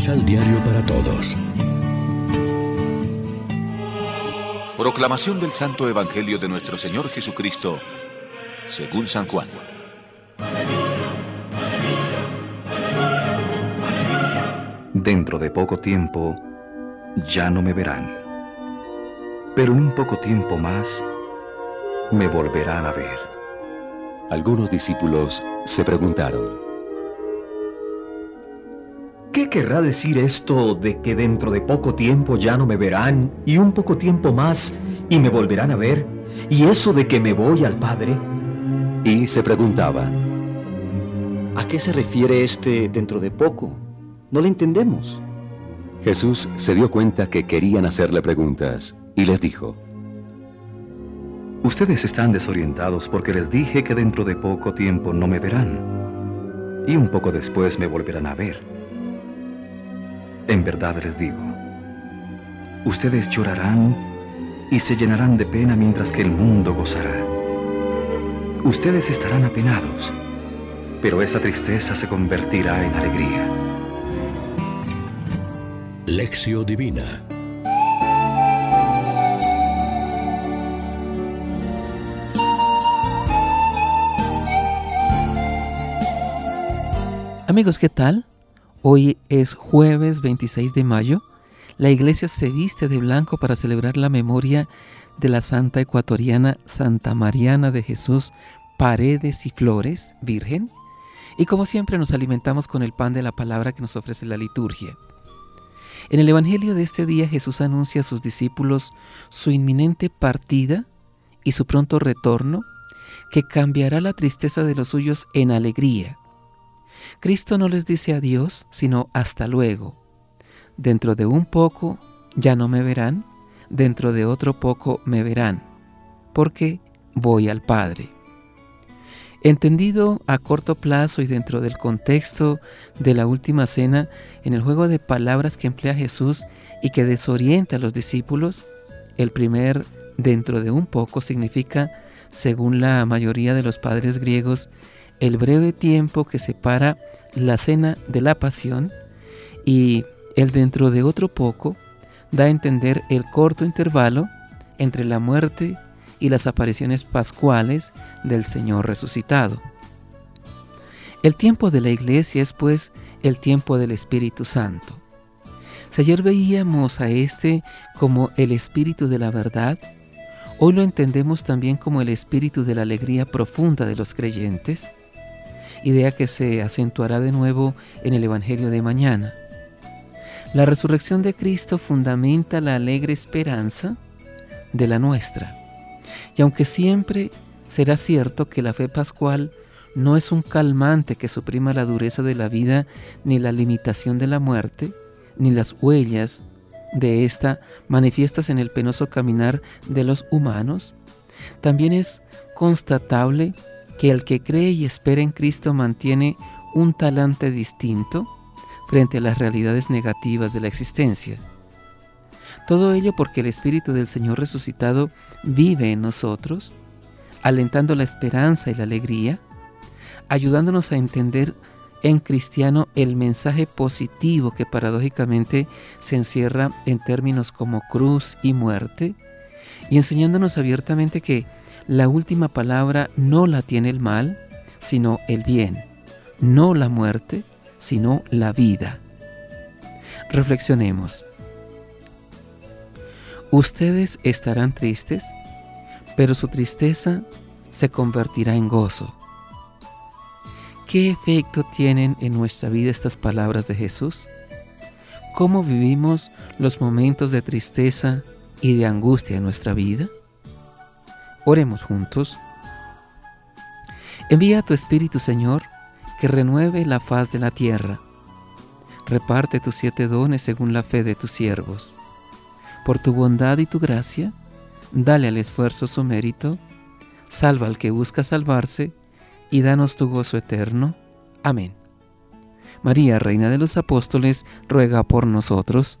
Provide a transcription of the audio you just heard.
Misal Diario para Todos. Proclamación del Santo Evangelio de nuestro Señor Jesucristo, según San Juan. Dentro de poco tiempo ya no me verán, pero en un poco tiempo más me volverán a ver. Algunos discípulos se preguntaron, ¿Qué querrá decir esto de que dentro de poco tiempo ya no me verán y un poco tiempo más y me volverán a ver? ¿Y eso de que me voy al Padre? Y se preguntaba, ¿a qué se refiere este dentro de poco? No le entendemos. Jesús se dio cuenta que querían hacerle preguntas y les dijo, Ustedes están desorientados porque les dije que dentro de poco tiempo no me verán y un poco después me volverán a ver. En verdad les digo, ustedes llorarán y se llenarán de pena mientras que el mundo gozará. Ustedes estarán apenados, pero esa tristeza se convertirá en alegría. Lección Divina Amigos, ¿qué tal? Hoy es jueves 26 de mayo. La iglesia se viste de blanco para celebrar la memoria de la santa ecuatoriana Santa Mariana de Jesús Paredes y Flores, Virgen. Y como siempre nos alimentamos con el pan de la palabra que nos ofrece la liturgia. En el Evangelio de este día Jesús anuncia a sus discípulos su inminente partida y su pronto retorno, que cambiará la tristeza de los suyos en alegría Cristo no les dice adiós, sino hasta luego. Dentro de un poco ya no me verán, dentro de otro poco me verán, porque voy al Padre. Entendido a corto plazo y dentro del contexto de la última cena, en el juego de palabras que emplea Jesús y que desorienta a los discípulos, el primer dentro de un poco significa, según la mayoría de los padres griegos, el breve tiempo que separa la cena de la pasión y el dentro de otro poco da a entender el corto intervalo entre la muerte y las apariciones pascuales del Señor resucitado. El tiempo de la iglesia es pues el tiempo del Espíritu Santo. Si ayer veíamos a este como el Espíritu de la verdad, hoy lo entendemos también como el Espíritu de la alegría profunda de los creyentes, idea que se acentuará de nuevo en el Evangelio de mañana. La resurrección de Cristo fundamenta la alegre esperanza de la nuestra. Y aunque siempre será cierto que la fe pascual no es un calmante que suprima la dureza de la vida, ni la limitación de la muerte, ni las huellas de ésta manifiestas en el penoso caminar de los humanos, también es constatable que el que cree y espera en Cristo mantiene un talante distinto frente a las realidades negativas de la existencia. Todo ello porque el Espíritu del Señor resucitado vive en nosotros, alentando la esperanza y la alegría, ayudándonos a entender en cristiano el mensaje positivo que paradójicamente se encierra en términos como cruz y muerte, y enseñándonos abiertamente que la última palabra no la tiene el mal, sino el bien, no la muerte, sino la vida. Reflexionemos. Ustedes estarán tristes, pero su tristeza se convertirá en gozo. ¿Qué efecto tienen en nuestra vida estas palabras de Jesús? ¿Cómo vivimos los momentos de tristeza y de angustia en nuestra vida? Oremos juntos. Envía a tu Espíritu, Señor, que renueve la faz de la tierra. Reparte tus siete dones según la fe de tus siervos. Por tu bondad y tu gracia, dale al esfuerzo su mérito, salva al que busca salvarse, y danos tu gozo eterno. Amén. María, Reina de los Apóstoles, ruega por nosotros.